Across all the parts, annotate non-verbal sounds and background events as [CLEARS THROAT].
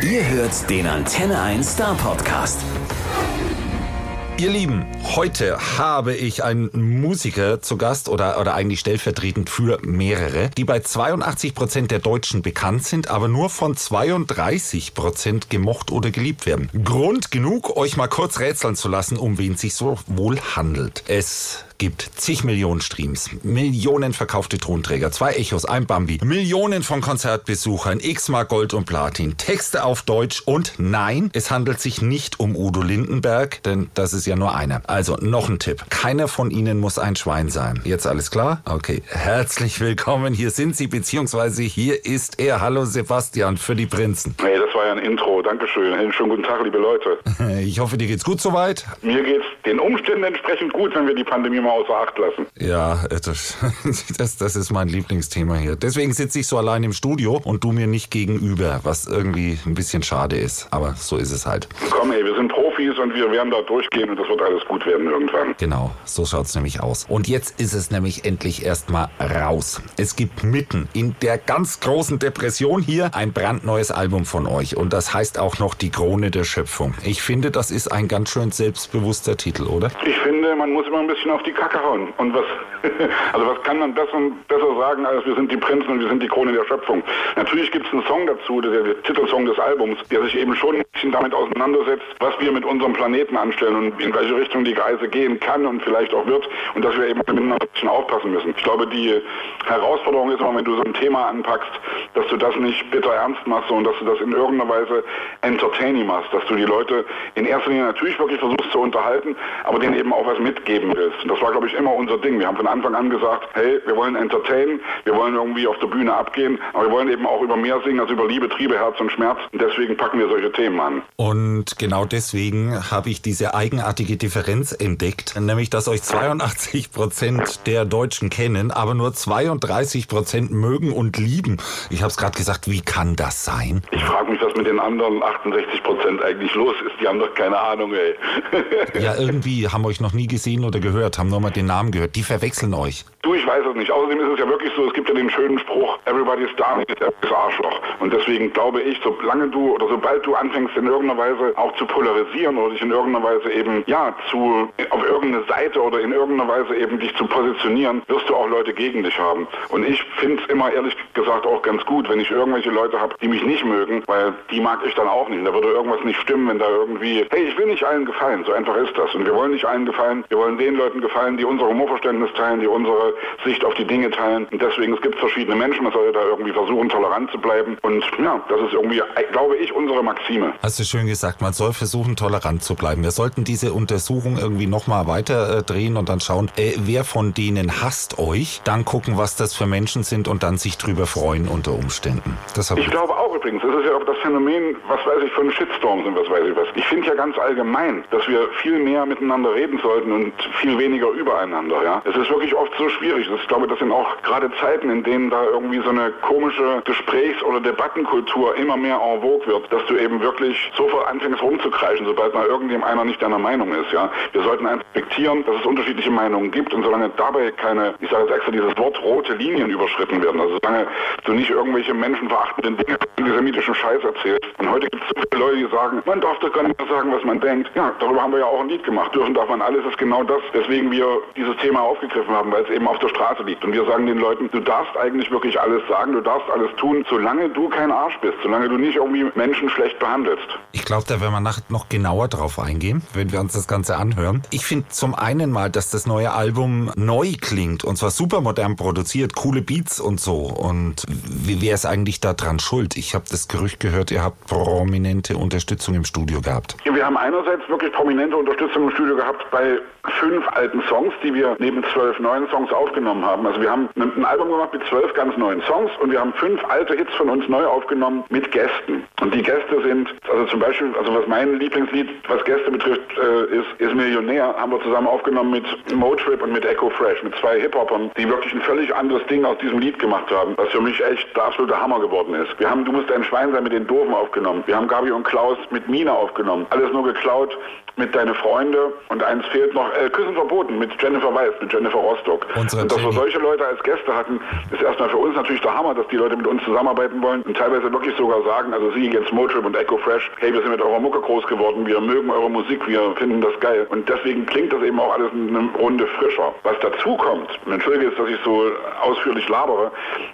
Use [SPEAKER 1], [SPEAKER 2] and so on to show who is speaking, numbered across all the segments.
[SPEAKER 1] Ihr hört den Antenne 1 Star Podcast.
[SPEAKER 2] Ihr Lieben, heute habe ich einen Musiker zu Gast oder, oder eigentlich stellvertretend für mehrere, die bei 82 Prozent der Deutschen bekannt sind, aber nur von 32 Prozent gemocht oder geliebt werden. Grund genug, euch mal kurz rätseln zu lassen, um wen sich so wohl handelt. Es gibt zig Millionen Streams, Millionen verkaufte Tonträger, zwei Echos, ein Bambi, Millionen von Konzertbesuchern, x-mal Gold und Platin, Texte auf Deutsch und nein, es handelt sich nicht um Udo Lindenberg, denn das ist ja nur einer. Also noch ein Tipp. Keiner von ihnen muss ein Schwein sein. Jetzt alles klar? Okay. Herzlich willkommen. Hier sind Sie, beziehungsweise hier ist er. Hallo Sebastian für die Prinzen.
[SPEAKER 3] Hey, das war ja ein Intro. Dankeschön. Einen schönen guten Tag, liebe Leute. [LAUGHS]
[SPEAKER 2] Ich hoffe, dir geht's gut soweit.
[SPEAKER 3] Mir geht's den Umständen entsprechend gut, wenn wir die Pandemie mal außer Acht lassen.
[SPEAKER 2] Ja, das, [LAUGHS] das, das ist mein Lieblingsthema hier. Deswegen sitze ich so allein im Studio und du mir nicht gegenüber, was irgendwie ein bisschen schade ist. Aber so ist es halt.
[SPEAKER 3] Komm, ey, wir sind Profis und wir werden da durchgehen und das wird alles gut werden irgendwann.
[SPEAKER 2] Genau, so schaut's nämlich aus. Und jetzt ist es nämlich endlich erstmal raus. Es gibt mitten in der ganz großen Depression hier ein brandneues Album von euch. Und das heißt auch noch Die Krone der Schöpfung. Ich finde, das ist ein ganz schön selbstbewusster Titel, oder?
[SPEAKER 3] Ich finde, man muss immer ein bisschen auf die Kacke hauen. Und was, [LAUGHS] also was kann man besser, besser sagen, als wir sind die Prinzen und wir sind die Krone der Schöpfung. Natürlich gibt es einen Song dazu, der, der Titelsong des Albums, der sich eben schon ein bisschen damit auseinandersetzt, was wir mit unserem Planeten anstellen und in welche Richtung die Reise gehen kann und vielleicht auch wird und dass wir eben ein bisschen aufpassen müssen. Ich glaube, die Herausforderung ist immer, wenn du so ein Thema anpackst, dass du das nicht bitter ernst machst, sondern dass du das in irgendeiner Weise entertaining machst, dass du die Leute in erster Linie natürlich wirklich versuchst zu unterhalten, aber denen eben auch was mitgeben willst. Und das war, glaube ich, immer unser Ding. Wir haben von Anfang an gesagt, hey, wir wollen entertainen, wir wollen irgendwie auf der Bühne abgehen, aber wir wollen eben auch über mehr singen als über Liebe, Triebe, Herz und Schmerz. Und deswegen packen wir solche Themen an.
[SPEAKER 2] Und genau deswegen habe ich diese eigenartige Differenz entdeckt, nämlich dass euch 82 Prozent der Deutschen kennen, aber nur 32 Prozent mögen und lieben. Ich habe es gerade gesagt, wie kann das sein?
[SPEAKER 3] Ich frage mich, was mit den anderen 68 Prozent eigentlich los ist. Die haben doch keine Ahnung, ey.
[SPEAKER 2] ja, irgendwie haben euch noch nie gesehen oder gehört, haben nur mal den Namen gehört. Die verwechseln euch.
[SPEAKER 3] Du, ich weiß es nicht. Außerdem ist es ja wirklich so, es gibt ja den schönen Spruch, everybody's darling is everybody's Arschloch. Und deswegen glaube ich, solange du oder sobald du anfängst in irgendeiner Weise auch zu polarisieren oder dich in irgendeiner Weise eben, ja, zu, auf irgendeine Seite oder in irgendeiner Weise eben dich zu positionieren, wirst du auch Leute gegen dich haben. Und ich finde es immer ehrlich gesagt auch ganz gut, wenn ich irgendwelche Leute habe, die mich nicht mögen, weil die mag ich dann auch nicht. Da würde irgendwas nicht stimmen, wenn da irgendwie, hey, ich will nicht allen gefallen. So einfach ist das. Und wir wollen nicht allen gefallen. Wir wollen den Leuten gefallen, die unser Humorverständnis teilen, die unsere Sicht auf die Dinge teilen. Und deswegen, es gibt verschiedene Menschen, man soll da irgendwie versuchen, tolerant zu bleiben. Und ja, das ist irgendwie, glaube ich, unsere Maxime.
[SPEAKER 2] Hast du schön gesagt, man soll versuchen, tolerant zu bleiben. Wir sollten diese Untersuchung irgendwie nochmal weiter äh, drehen und dann schauen, äh, wer von denen hasst euch, dann gucken, was das für Menschen sind und dann sich drüber freuen unter Umständen.
[SPEAKER 3] Das ich glaube auch übrigens, das ist ja auch das Phänomen, was weiß ich, von Shitstorms und was weiß ich was. Ich finde ja ganz allgemein, dass wir viel mehr miteinander reden sollten und viel weniger übereinander. Ja, Es ist wirklich oft so schwierig. Ich glaube, das sind auch gerade Zeiten, in denen da irgendwie so eine komische Gesprächs- oder Debattenkultur immer mehr en vogue wird, dass du eben wirklich sofort anfängst rumzukreischen, sobald mal irgendjemand einer nicht deiner Meinung ist. Ja, Wir sollten einfach respektieren, dass es unterschiedliche Meinungen gibt und solange dabei keine, ich sage jetzt extra dieses Wort, rote Linien überschritten werden, also solange du nicht irgendwelche menschenverachtenden Dinge, antisemitischen Scheiß erzählst. Und heute gibt es so viele Leute, die sagen, man darf doch gar nicht mehr sagen, was man denkt. Ja, darüber haben wir ja auch ein Lied gemacht. Dürfen darf man alles, ist genau das, weswegen wir dieses Thema aufgegriffen haben, weil es eben auf der Straße liegt. Und wir sagen den Leuten, du darfst eigentlich wirklich alles sagen, du darfst alles tun, solange du kein Arsch bist, solange du nicht irgendwie Menschen schlecht behandelst.
[SPEAKER 2] Ich glaube, da werden wir nachher noch genauer drauf eingehen, wenn wir uns das Ganze anhören. Ich finde zum einen mal, dass das neue Album neu klingt und zwar super modern produziert, coole Beats und so. Und wer ist eigentlich da dran schuld? Ich habe das Gerücht gehört, ihr habt prominente Unterstützung im Studio gehabt.
[SPEAKER 3] Wir haben einerseits wirklich prominente Unterstützung im Studio gehabt bei fünf alten Songs, die wir neben zwölf neuen Songs aufgenommen haben. Also wir haben ein Album gemacht mit zwölf ganz neuen Songs und wir haben fünf alte Hits von uns neu aufgenommen mit Gästen. Und die Gäste sind, also zum Beispiel, also was mein Lieblingslied, was Gäste betrifft, äh, ist, ist Millionär, haben wir zusammen aufgenommen mit Motrip und mit Echo Fresh, mit zwei Hip-Hopern, die wirklich ein völlig anderes Ding aus diesem Lied gemacht haben, was für mich echt der absolute Hammer geworden ist. Wir haben Du musst ein Schwein sein mit den Doofen aufgenommen. Wir haben Gabi und Klaus mit Mina aufgenommen. Alles nur geklaut mit Deine Freunde und eins fehlt noch, äh, Küssen verboten mit Jennifer Weiss, mit Jennifer Rostock.
[SPEAKER 2] Unsere
[SPEAKER 3] und dass wir solche Leute als Gäste hatten, ist erstmal für uns natürlich der Hammer, dass die Leute mit uns zusammenarbeiten wollen und teilweise wirklich sogar sagen, also Sie jetzt Motrip und Echo Fresh, hey, wir sind mit eurer Mucke groß geworden, wir mögen eure Musik, wir finden das geil. Und deswegen klingt das eben auch alles eine Runde frischer. Was dazu kommt, und entschuldige jetzt, dass ich so ausführlich labere,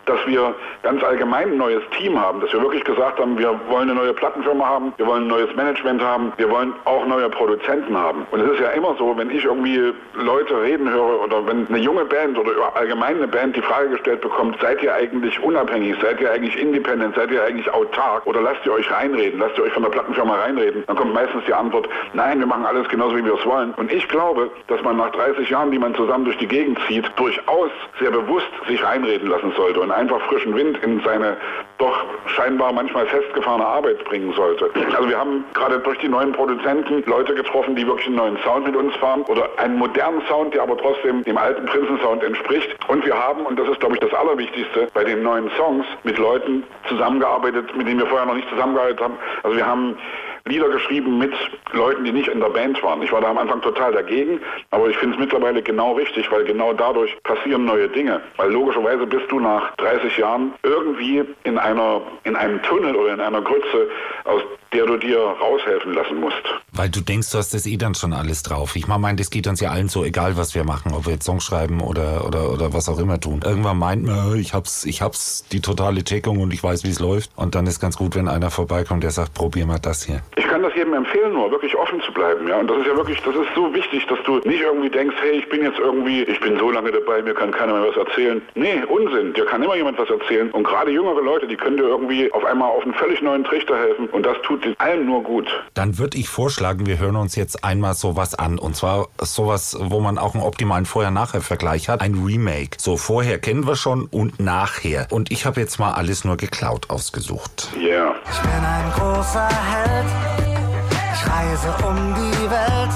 [SPEAKER 3] dass wir ganz allgemein ein neues Team haben, dass wir wirklich gesagt haben, wir wollen eine neue Plattenfirma haben, wir wollen ein neues Management haben, wir wollen auch neue Produzenten haben. Und es ist ja immer so, wenn ich irgendwie Leute reden höre oder wenn eine junge Band oder allgemein eine Band die Frage gestellt bekommt, seid ihr eigentlich unabhängig, seid ihr eigentlich independent, seid ihr eigentlich autark oder lasst ihr euch reinreden, lasst ihr euch von der Plattenfirma reinreden, dann kommt meistens die Antwort, nein, wir machen alles genauso, wie wir es wollen. Und ich glaube, dass man nach 30 Jahren, die man zusammen durch die Gegend zieht, durchaus sehr bewusst sich reinreden lassen sollte und einfach frischen Wind in seine doch scheinbar manchmal festgefahrene Arbeit bringen sollte. Also wir haben gerade durch die neuen Produzenten Leute getroffen, die wirklich einen neuen Sound mit uns fahren oder einen modernen Sound, der aber trotzdem dem alten Prinzensound entspricht. Und wir haben, und das ist glaube ich das Allerwichtigste, bei den neuen Songs mit Leuten zusammengearbeitet, mit denen wir vorher noch nicht zusammengearbeitet haben. Also wir haben Lieder geschrieben mit Leuten, die nicht in der Band waren. Ich war da am Anfang total dagegen, aber ich finde es mittlerweile genau richtig, weil genau dadurch passieren neue Dinge. Weil logischerweise bist du nach 30 Jahren irgendwie in einer in einem Tunnel oder in einer Grütze, aus der du dir raushelfen lassen musst.
[SPEAKER 2] Weil du denkst, du hast das eh dann schon alles drauf. Ich meine, das geht uns ja allen so, egal was wir machen, ob wir jetzt Songs schreiben oder, oder, oder was auch immer tun. Irgendwann meint man, ich hab's, ich hab's die totale Checkung und ich weiß, wie es läuft. Und dann ist ganz gut, wenn einer vorbeikommt, der sagt, probier mal das hier.
[SPEAKER 3] Ich kann das jedem empfehlen, nur wirklich offen zu bleiben, ja. Und das ist ja wirklich, das ist so wichtig, dass du nicht irgendwie denkst, hey, ich bin jetzt irgendwie, ich bin so lange dabei, mir kann keiner mehr was erzählen. Nee, Unsinn. Dir kann immer jemand was erzählen. Und gerade jüngere Leute, die können dir irgendwie auf einmal auf einen völlig neuen Trichter helfen. Und das tut allen nur gut.
[SPEAKER 2] Dann würde ich vorschlagen, wir hören uns jetzt einmal sowas an. Und zwar sowas, wo man auch einen optimalen Vorher-Nachher-Vergleich hat. Ein Remake. So, vorher kennen wir schon und nachher. Und ich habe jetzt mal alles nur geklaut ausgesucht.
[SPEAKER 3] Yeah.
[SPEAKER 4] Ich bin ein großer Held. Ich reise um die Welt.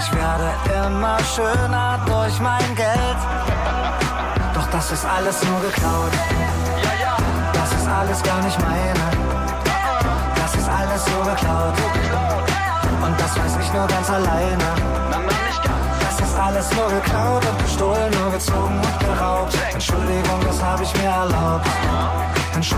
[SPEAKER 4] Ich werde immer schöner durch mein Geld. Doch das ist alles nur geklaut. Das ist alles gar nicht meine. Alles nur geklaut. Und das weiß ich nur ganz alleine. Das ist alles nur geklaut und gestohlen, nur gezogen und geraubt. Entschuldigung, das habe ich mir erlaubt. Das.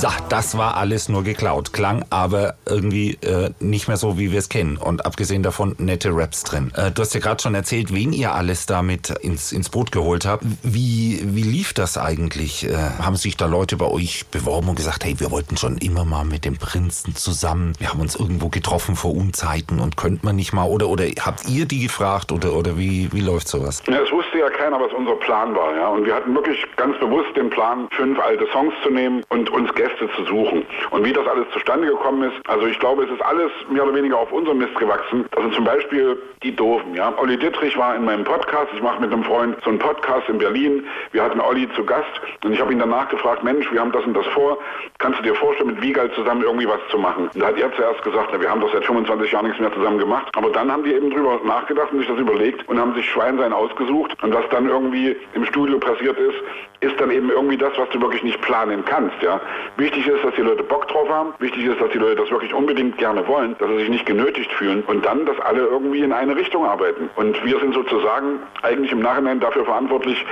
[SPEAKER 2] So, das war alles nur geklaut. Klang aber irgendwie äh, nicht mehr so, wie wir es kennen. Und abgesehen davon nette Raps drin. Äh, du hast ja gerade schon erzählt, wen ihr alles damit ins, ins Boot geholt habt. Wie, wie lief das eigentlich? Äh, haben sich da Leute bei euch beworben und gesagt, hey, wir wollten schon immer mal mit dem Prinzen zusammen. Wir haben uns irgendwo getroffen vor Unzeiten und könnt man nicht mal. Oder, oder habt ihr die gefragt oder, oder wie, wie läuft sowas?
[SPEAKER 3] Ja, wusste ja keiner, was unser Plan war, ja. Und wir hatten wirklich ganz bewusst den Plan, fünf alte Songs zu nehmen und uns Gäste zu suchen. Und wie das alles zustande gekommen ist, also ich glaube, es ist alles mehr oder weniger auf unserem Mist gewachsen. Also zum Beispiel die Doofen, ja. Olli Dittrich war in meinem Podcast. Ich mache mit einem Freund so einen Podcast in Berlin. Wir hatten Olli zu Gast und ich habe ihn danach gefragt, Mensch, wir haben das und das vor. Kannst du dir vorstellen, mit Wiegald zusammen irgendwie was zu machen? Und da hat er zuerst gesagt, na, wir haben doch seit 25 Jahren nichts mehr zusammen gemacht. Aber dann haben die eben drüber nachgedacht und sich das überlegt und haben sich Schweinsein ausgesucht. Und was dann irgendwie im Studio passiert ist, ist dann eben irgendwie das, was du wirklich nicht planen kannst. Ja? Wichtig ist, dass die Leute Bock drauf haben. Wichtig ist, dass die Leute das wirklich unbedingt gerne wollen, dass sie sich nicht genötigt fühlen und dann, dass alle irgendwie in eine Richtung arbeiten. Und wir sind sozusagen eigentlich im Nachhinein dafür verantwortlich,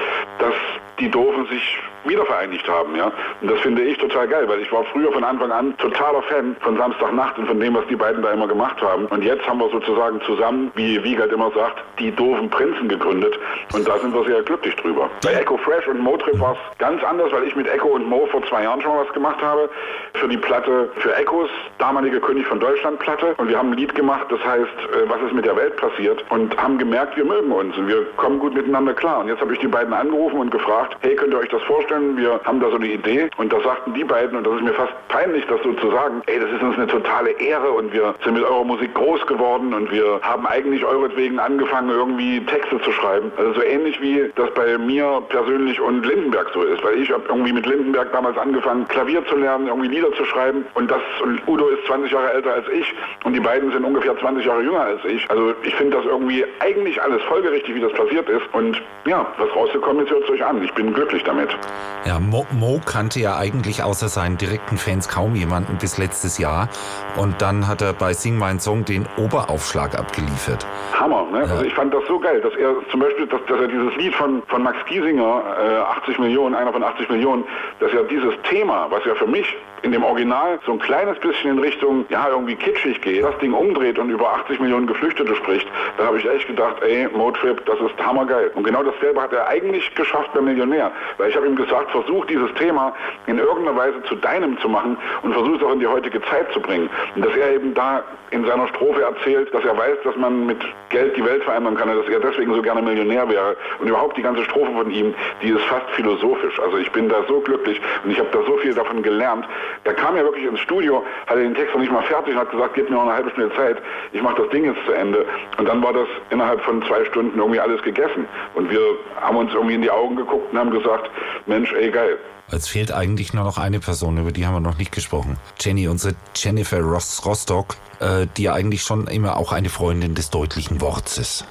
[SPEAKER 3] dass die Doofen sich wieder vereinigt haben, ja. Und das finde ich total geil, weil ich war früher von Anfang an totaler Fan von Samstagnacht und von dem, was die beiden da immer gemacht haben. Und jetzt haben wir sozusagen zusammen, wie Wiegald immer sagt, die doofen Prinzen gegründet. Und da sind wir sehr glücklich drüber. Bei Echo Fresh und Motrip war es ganz anders, weil ich mit Echo und Mo vor zwei Jahren schon mal was gemacht habe. Für die Platte, für Echos, damalige König von Deutschland Platte. Und wir haben ein Lied gemacht, das heißt, äh, was ist mit der Welt passiert? Und haben gemerkt, wir mögen uns und wir kommen gut miteinander klar. Und jetzt habe ich die beiden angerufen und gefragt, hey, könnt ihr euch das vorstellen? Wir haben da so eine Idee. Und da sagten die beiden, und das ist mir fast peinlich, das so zu sagen, ey, das ist uns eine totale Ehre und wir sind mit eurer Musik groß geworden und wir haben eigentlich euretwegen angefangen, irgendwie Texte zu schreiben. Also so ähnlich wie das bei mir persönlich und Lindenberg so ist. Weil ich habe irgendwie mit Lindenberg damals angefangen, Klavier zu lernen, irgendwie Lieder zu schreiben. Und das, und Udo ist 20 Jahre älter als ich und die beiden sind ungefähr 20 Jahre jünger als ich. Also ich finde das irgendwie eigentlich alles folgerichtig, wie das passiert ist. Und ja, was rausgekommen ist, hört es euch an. Ich bin glücklich damit.
[SPEAKER 2] Ja, Mo, Mo, kannte ja eigentlich außer seinen direkten Fans kaum jemanden bis letztes Jahr. Und dann hat er bei Sing Mein Song den Oberaufschlag abgeliefert.
[SPEAKER 3] Hammer, ne? Ja. Also ich fand das so geil, dass er zum Beispiel, dass, dass er dieses Lied von, von Max Giesinger, äh, 80 Millionen, einer von 80 Millionen, dass er dieses Thema, was ja für mich in dem Original so ein kleines bisschen in Richtung, ja, irgendwie kitschig geht, das Ding umdreht und über 80 Millionen Geflüchtete spricht, da habe ich echt gedacht, ey, Motrip, das ist hammergeil. Und genau dasselbe hat er eigentlich geschafft beim Millionär. Weil ich habe ihm gesagt, versuch dieses Thema in irgendeiner Weise zu deinem zu machen und versuch es auch in die heutige Zeit zu bringen. Und dass er eben da in seiner Strophe erzählt, dass er weiß, dass man mit Geld die Welt verändern kann, dass er deswegen so gerne Millionär wäre. Und überhaupt die ganze Strophe von ihm, die ist fast philosophisch. Also ich bin da so glücklich und ich habe da so viel davon gelernt. Da kam er wirklich ins Studio, hatte den Text noch nicht mal fertig und hat gesagt, gib mir noch eine halbe Stunde Zeit, ich mache das Ding jetzt zu Ende. Und dann war das innerhalb von zwei Stunden irgendwie alles gegessen. Und wir haben uns irgendwie in die Augen geguckt und haben gesagt, Mensch, ey geil.
[SPEAKER 2] Es fehlt eigentlich nur noch eine Person, über die haben wir noch nicht gesprochen. Jenny, unsere Jennifer Ross Rostock, äh, die ja eigentlich schon immer auch eine Freundin des deutlichen Worts ist.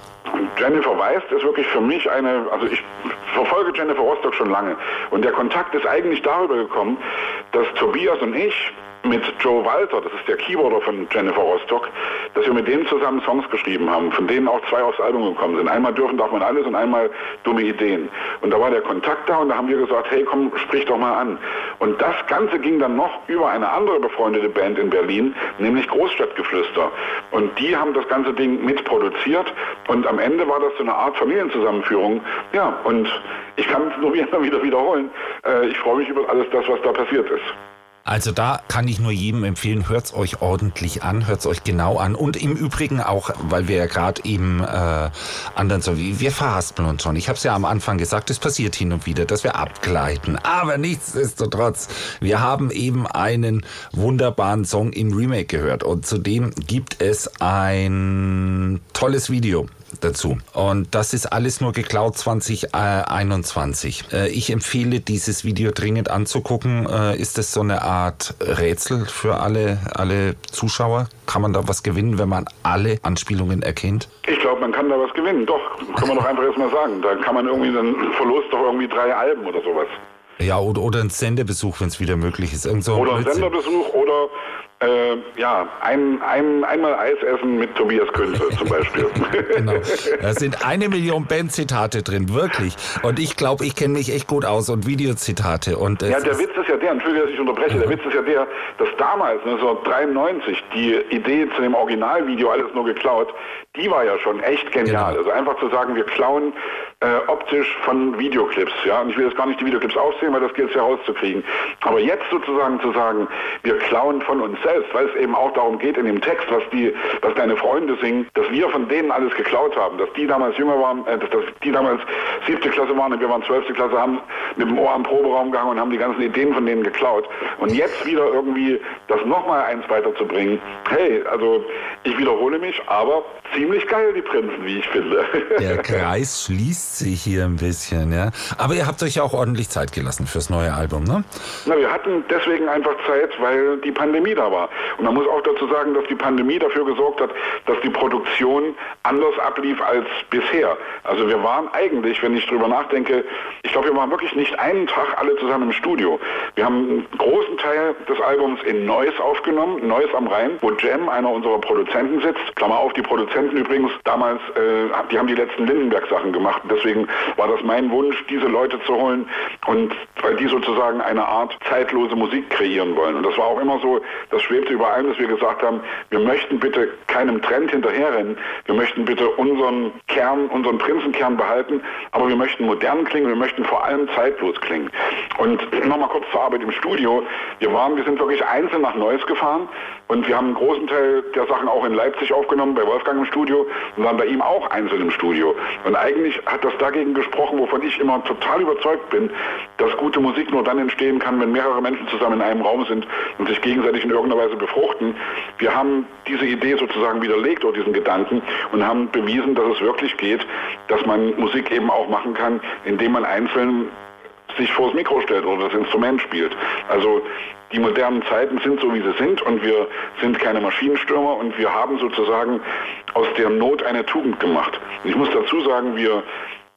[SPEAKER 3] Jennifer Weist ist wirklich für mich eine, also ich verfolge Jennifer Rostock schon lange. Und der Kontakt ist eigentlich darüber gekommen, dass Tobias und ich mit Joe Walter, das ist der Keyboarder von Jennifer Rostock, dass wir mit denen zusammen Songs geschrieben haben, von denen auch zwei aufs Album gekommen sind. Einmal dürfen darf man alles und einmal dumme Ideen. Und da war der Kontakt da und da haben wir gesagt, hey komm, sprich doch mal an. Und das Ganze ging dann noch über eine andere befreundete Band in Berlin, nämlich Großstadtgeflüster. Und die haben das ganze Ding mitproduziert und am Ende war das so eine Art Familienzusammenführung. Ja, und ich kann es nur [LAUGHS] wieder wiederholen. Äh, ich freue mich über alles das, was da passiert ist.
[SPEAKER 2] Also da kann ich nur jedem empfehlen, hört's euch ordentlich an, hört's euch genau an. Und im Übrigen auch, weil wir ja gerade eben äh, anderen so wir verhaspeln uns schon. Ich habe es ja am Anfang gesagt, es passiert hin und wieder, dass wir abgleiten. Aber nichtsdestotrotz, wir haben eben einen wunderbaren Song im Remake gehört. Und zudem gibt es ein tolles Video dazu. Und das ist alles nur geklaut 2021. Äh, ich empfehle dieses Video dringend anzugucken. Äh, ist es so eine Art Rätsel für alle, alle Zuschauer? Kann man da was gewinnen, wenn man alle Anspielungen erkennt?
[SPEAKER 3] Ich glaube, man kann da was gewinnen. Doch, kann man doch einfach erstmal sagen. Da kann man irgendwie, dann verlost doch irgendwie drei Alben oder sowas.
[SPEAKER 2] Ja, oder, oder ein Senderbesuch, wenn es wieder möglich ist. Irgend so
[SPEAKER 3] oder ein Senderbesuch oder äh, ja, ein, ein, einmal Eis essen mit Tobias Künze zum Beispiel. [LAUGHS]
[SPEAKER 2] genau. Da sind eine Million Band-Zitate drin, wirklich. Und ich glaube, ich kenne mich echt gut aus und Videozitate. Und
[SPEAKER 3] ja, der Witz ist ja der, Entschuldige, dass ich unterbreche, der Witz ist ja der, dass damals, 1993, die Idee zu dem Originalvideo alles nur geklaut, die war ja schon echt genial. Genau. Also einfach zu sagen, wir klauen äh, optisch von Videoclips. Ja? Und ich will jetzt gar nicht die Videoclips aufsehen, weil das gilt es ja rauszukriegen. Aber jetzt sozusagen zu sagen, wir klauen von uns selbst, weil es eben auch darum geht in dem Text, was die, was deine Freunde singen, dass wir von denen alles geklaut haben, dass die damals jünger waren, äh, dass, dass die damals siebte Klasse waren und wir waren zwölfte Klasse, haben mit dem Ohr am Proberaum gehangen und haben die ganzen Ideen von denen geklaut. Und jetzt wieder irgendwie das nochmal eins weiterzubringen, hey, also ich wiederhole mich, aber ziemlich geil, die Prinzen, wie ich finde.
[SPEAKER 2] Der Kreis schließt sich hier ein bisschen, ja. Aber ihr habt euch ja auch ordentlich Zeit gelassen fürs neue Album, ne?
[SPEAKER 3] Na, wir hatten deswegen einfach Zeit, weil die Pandemie da war. Und man muss auch dazu sagen, dass die Pandemie dafür gesorgt hat, dass die Produktion anders ablief als bisher. Also wir waren eigentlich, wenn ich drüber nachdenke, ich glaube, wir waren wirklich nicht einen Tag alle zusammen im Studio. Wir haben einen großen Teil des Albums in Neuss aufgenommen, Neuss am Rhein, wo Jem, einer unserer Produzenten, sitzt. Klammer auf, die Produzenten übrigens damals, äh, die haben die letzten Lindenberg-Sachen gemacht. Deswegen war das mein Wunsch, diese Leute zu holen und weil die sozusagen eine Art zeitlose Musik kreieren wollen. Und das war auch immer so, das schwebte über allem, dass wir gesagt haben, wir möchten bitte keinem Trend hinterherrennen, wir möchten bitte unseren Kern, unseren Prinzenkern behalten, aber wir möchten modern klingen, wir möchten vor allem zeitlos klingen. Und nochmal kurz zur Arbeit im Studio. Wir waren, wir sind wirklich einzeln nach Neuss gefahren und wir haben einen großen Teil der Sachen auch in Leipzig aufgenommen, bei Wolfgang im Studio und waren bei ihm auch einzeln im Studio. Und eigentlich hat das dagegen gesprochen, wovon ich immer total überzeugt bin, dass gute Musik nur dann entstehen kann, wenn mehrere Menschen zusammen in einem Raum sind und sich gegenseitig in irgendeiner Weise befruchten. Wir haben diese Idee sozusagen widerlegt oder diesen Gedanken und haben bewiesen, dass es wirklich geht, dass man Musik eben auch machen kann, indem man einzeln sich vors Mikro stellt oder das Instrument spielt. Also die modernen Zeiten sind so, wie sie sind und wir sind keine Maschinenstürmer und wir haben sozusagen aus der Not eine Tugend gemacht. ich muss dazu sagen, wir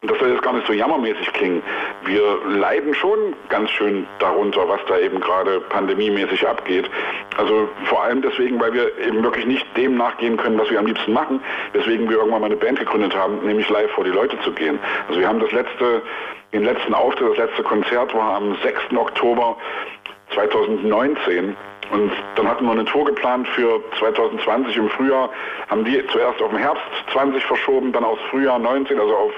[SPEAKER 3] das soll jetzt gar nicht so jammermäßig klingen. Wir leiden schon ganz schön darunter, was da eben gerade pandemiemäßig abgeht. Also vor allem deswegen, weil wir eben wirklich nicht dem nachgehen können, was wir am liebsten machen, weswegen wir irgendwann mal eine Band gegründet haben, nämlich live vor die Leute zu gehen. Also wir haben das letzte, den letzten Auftritt, das letzte Konzert war am 6. Oktober 2019 und dann hatten wir eine Tour geplant für 2020 im Frühjahr, haben die zuerst auf den Herbst 20 verschoben, dann aufs Frühjahr 19, also auf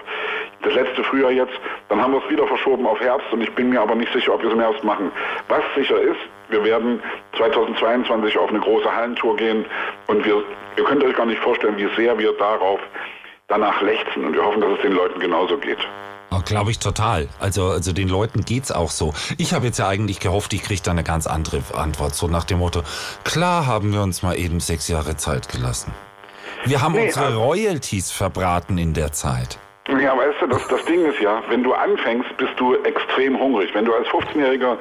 [SPEAKER 3] das letzte Frühjahr jetzt. Dann haben wir es wieder verschoben auf Herbst und ich bin mir aber nicht sicher, ob wir es im Herbst machen. Was sicher ist, wir werden 2022 auf eine große Hallentour gehen und wir, ihr könnt euch gar nicht vorstellen, wie sehr wir darauf danach lechzen und wir hoffen, dass es den Leuten genauso geht.
[SPEAKER 2] Oh, Glaube ich total. Also, also den Leuten geht's auch so. Ich habe jetzt ja eigentlich gehofft, ich kriege da eine ganz andere Antwort. So nach dem Motto, klar haben wir uns mal eben sechs Jahre Zeit gelassen. Wir haben nee, unsere Royalties verbraten in der Zeit.
[SPEAKER 3] Ja, weißt du, das, das Ding ist ja, wenn du anfängst, bist du extrem hungrig. Wenn du als 15-Jähriger,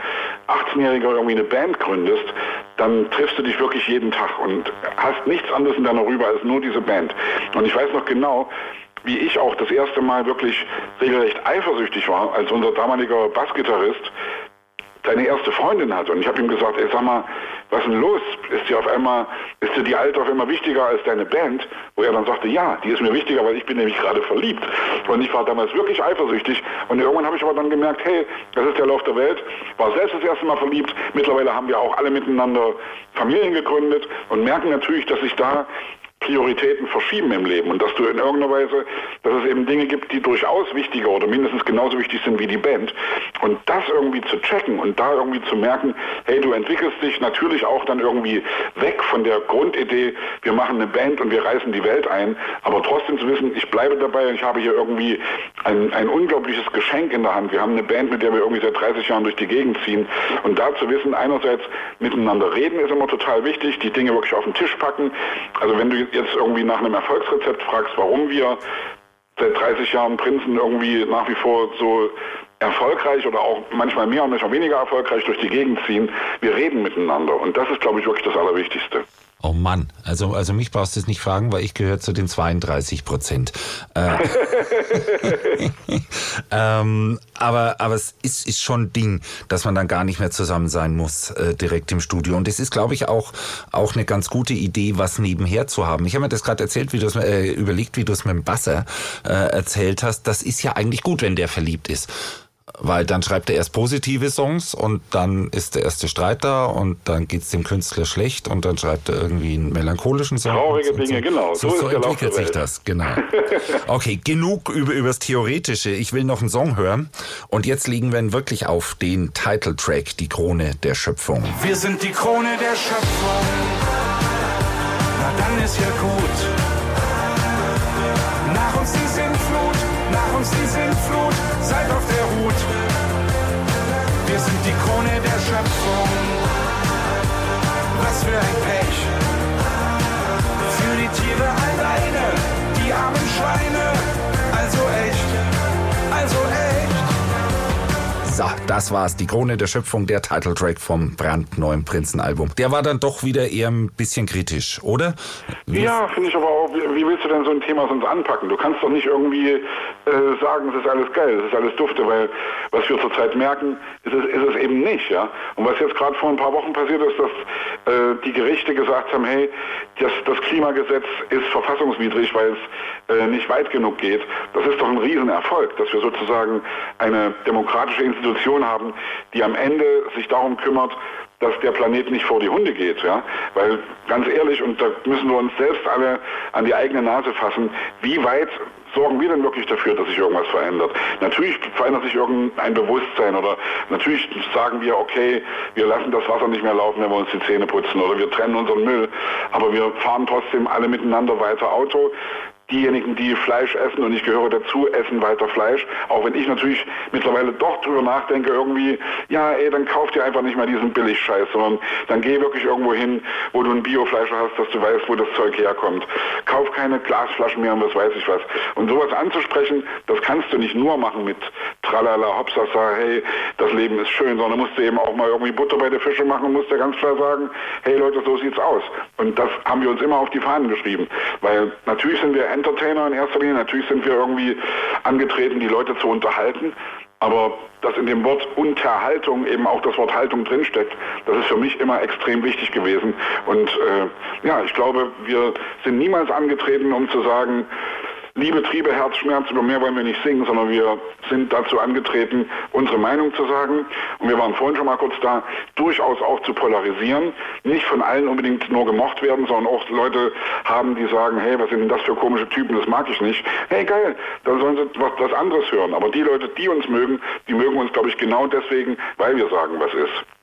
[SPEAKER 3] 18-Jähriger irgendwie eine Band gründest, dann triffst du dich wirklich jeden Tag und hast nichts anderes in deiner Rübe als nur diese Band. Und ich weiß noch genau, wie ich auch das erste Mal wirklich regelrecht eifersüchtig war, als unser damaliger Bassgitarrist seine erste Freundin hatte. Und ich habe ihm gesagt, ey, sag mal, was ist denn los? Ist dir auf einmal, ist dir die Alte auf einmal wichtiger als deine Band? Wo er dann sagte, ja, die ist mir wichtiger, weil ich bin nämlich gerade verliebt. Und ich war damals wirklich eifersüchtig. Und irgendwann habe ich aber dann gemerkt, hey, das ist der Lauf der Welt. War selbst das erste Mal verliebt. Mittlerweile haben wir auch alle miteinander Familien gegründet und merken natürlich, dass sich da Prioritäten verschieben im Leben und dass du in irgendeiner Weise, dass es eben Dinge gibt, die durchaus wichtiger oder mindestens genauso wichtig sind wie die Band. Und das irgendwie zu checken und da irgendwie zu merken, hey, du entwickelst dich natürlich auch dann irgendwie weg von der Grundidee, wir machen eine Band und wir reißen die Welt ein, aber trotzdem zu wissen, ich bleibe dabei und ich habe hier irgendwie ein, ein unglaubliches Geschenk in der Hand. Wir haben eine Band, mit der wir irgendwie seit 30 Jahren durch die Gegend ziehen und da zu wissen, einerseits miteinander reden ist immer total wichtig, die Dinge wirklich auf den Tisch packen. Also wenn du jetzt irgendwie nach einem Erfolgsrezept fragst, warum wir seit 30 Jahren Prinzen irgendwie nach wie vor so erfolgreich oder auch manchmal mehr und manchmal weniger erfolgreich durch die Gegend ziehen, wir reden miteinander. Und das ist, glaube ich, wirklich das Allerwichtigste.
[SPEAKER 2] Oh Mann, also, also mich brauchst du es nicht fragen, weil ich gehöre zu den 32 Prozent. Äh, [LAUGHS] [LAUGHS] ähm, aber, aber es ist, ist schon ein Ding, dass man dann gar nicht mehr zusammen sein muss, äh, direkt im Studio. Und es ist, glaube ich, auch, auch eine ganz gute Idee, was nebenher zu haben. Ich habe mir das gerade erzählt, wie du es äh, überlegt, wie du es mit dem Basser äh, erzählt hast. Das ist ja eigentlich gut, wenn der verliebt ist. Weil dann schreibt er erst positive Songs und dann ist der erste Streit da und dann geht es dem Künstler schlecht und dann schreibt er irgendwie einen melancholischen Song.
[SPEAKER 3] Traurige Dinge, so. genau.
[SPEAKER 2] So, so, so entwickelt sich das, genau. [LAUGHS] Okay, genug über übers Theoretische. Ich will noch einen Song hören und jetzt legen wir ihn wirklich auf den Titeltrack, die Krone der Schöpfung.
[SPEAKER 5] Wir sind die Krone der Schöpfung. Na dann ist ja gut. Die Krone der Schöpfung.
[SPEAKER 2] So, das war's. Die Krone der Schöpfung, der Titeltrack vom brandneuen Prinzenalbum. Der war dann doch wieder eher ein bisschen kritisch, oder?
[SPEAKER 3] Wie ja, finde ich aber auch. Wie willst du denn so ein Thema sonst anpacken? Du kannst doch nicht irgendwie äh, sagen, es ist alles geil, es ist alles dufte, weil was wir zurzeit merken, ist es, ist es eben nicht. Ja? Und was jetzt gerade vor ein paar Wochen passiert ist, dass äh, die Gerichte gesagt haben, hey, das, das Klimagesetz ist verfassungswidrig, weil es äh, nicht weit genug geht. Das ist doch ein Riesenerfolg, dass wir sozusagen eine demokratische Institution haben, die am Ende sich darum kümmert, dass der Planet nicht vor die Hunde geht, ja, weil ganz ehrlich und da müssen wir uns selbst alle an die eigene Nase fassen, wie weit sorgen wir denn wirklich dafür, dass sich irgendwas verändert? Natürlich verändert sich irgendein Bewusstsein oder natürlich sagen wir, okay, wir lassen das Wasser nicht mehr laufen, wenn wir uns die Zähne putzen oder wir trennen unseren Müll, aber wir fahren trotzdem alle miteinander weiter Auto diejenigen, die Fleisch essen und ich gehöre dazu, essen weiter Fleisch. Auch wenn ich natürlich mittlerweile doch drüber nachdenke, irgendwie, ja, ey, dann kauf dir einfach nicht mal diesen Billigscheiß, sondern dann geh wirklich irgendwo hin, wo du ein Biofleisch hast, dass du weißt, wo das Zeug herkommt. Kauf keine Glasflaschen mehr und was weiß ich was. Und sowas anzusprechen, das kannst du nicht nur machen mit Tralala, Hopsasa, hey, das Leben ist schön, sondern musst du eben auch mal irgendwie Butter bei der Fische machen und musst dir ganz klar sagen, hey Leute, so sieht's aus. Und das haben wir uns immer auf die Fahnen geschrieben. Weil natürlich sind wir Entertainer in erster Linie. Natürlich sind wir irgendwie angetreten, die Leute zu unterhalten. Aber dass in dem Wort Unterhaltung eben auch das Wort Haltung drinsteckt, das ist für mich immer extrem wichtig gewesen. Und äh, ja, ich glaube, wir sind niemals angetreten, um zu sagen, Liebe, Triebe, Herzschmerz, über mehr wollen wir nicht singen, sondern wir sind dazu angetreten, unsere Meinung zu sagen. Und wir waren vorhin schon mal kurz da, durchaus auch zu polarisieren. Nicht von allen unbedingt nur gemocht werden, sondern auch Leute haben, die sagen, hey, was sind denn das für komische Typen, das mag ich nicht. Hey, geil, dann sollen sie was, was anderes hören. Aber die Leute, die uns mögen, die mögen uns, glaube ich, genau deswegen, weil wir sagen, was ist.